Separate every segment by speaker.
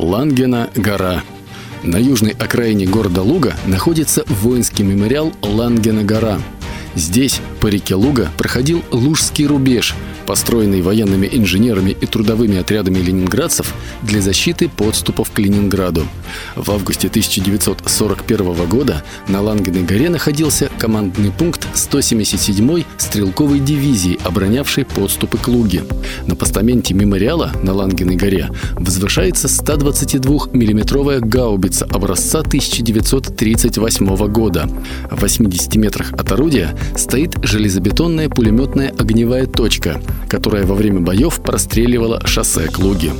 Speaker 1: Лангена гора. На южной окраине города Луга находится воинский мемориал Лангена гора. Здесь, по реке Луга, проходил Лужский рубеж, построенный военными инженерами и трудовыми отрядами ленинградцев для защиты подступов к Ленинграду. В августе 1941 года на Лангеной горе находился командный пункт 177-й стрелковой дивизии, оборонявшей подступы к Луге. На постаменте мемориала на Лангеной горе возвышается 122-миллиметровая гаубица образца 1938 года. В 80 метрах от орудия стоит железобетонная пулеметная огневая точка, которая во время боев простреливала шоссе к Луге.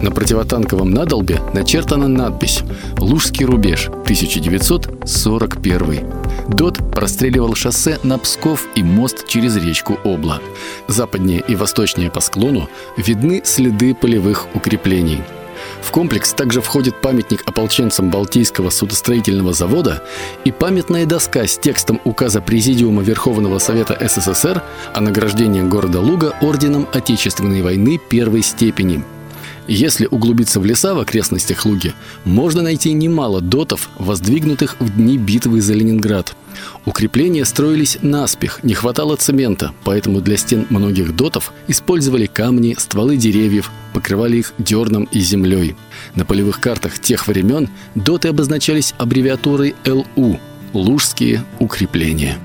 Speaker 1: На противотанковом надолбе начертана надпись «Лужский рубеж, 1941». ДОТ простреливал шоссе на Псков и мост через речку Обла. Западнее и восточнее по склону видны следы полевых укреплений – в комплекс также входит памятник ополченцам Балтийского судостроительного завода и памятная доска с текстом указа Президиума Верховного Совета СССР о награждении города Луга орденом Отечественной войны первой степени – если углубиться в леса в окрестностях Луги, можно найти немало дотов, воздвигнутых в дни битвы за Ленинград. Укрепления строились наспех, не хватало цемента, поэтому для стен многих дотов использовали камни, стволы деревьев, покрывали их дерном и землей. На полевых картах тех времен доты обозначались аббревиатурой ЛУ – Лужские укрепления.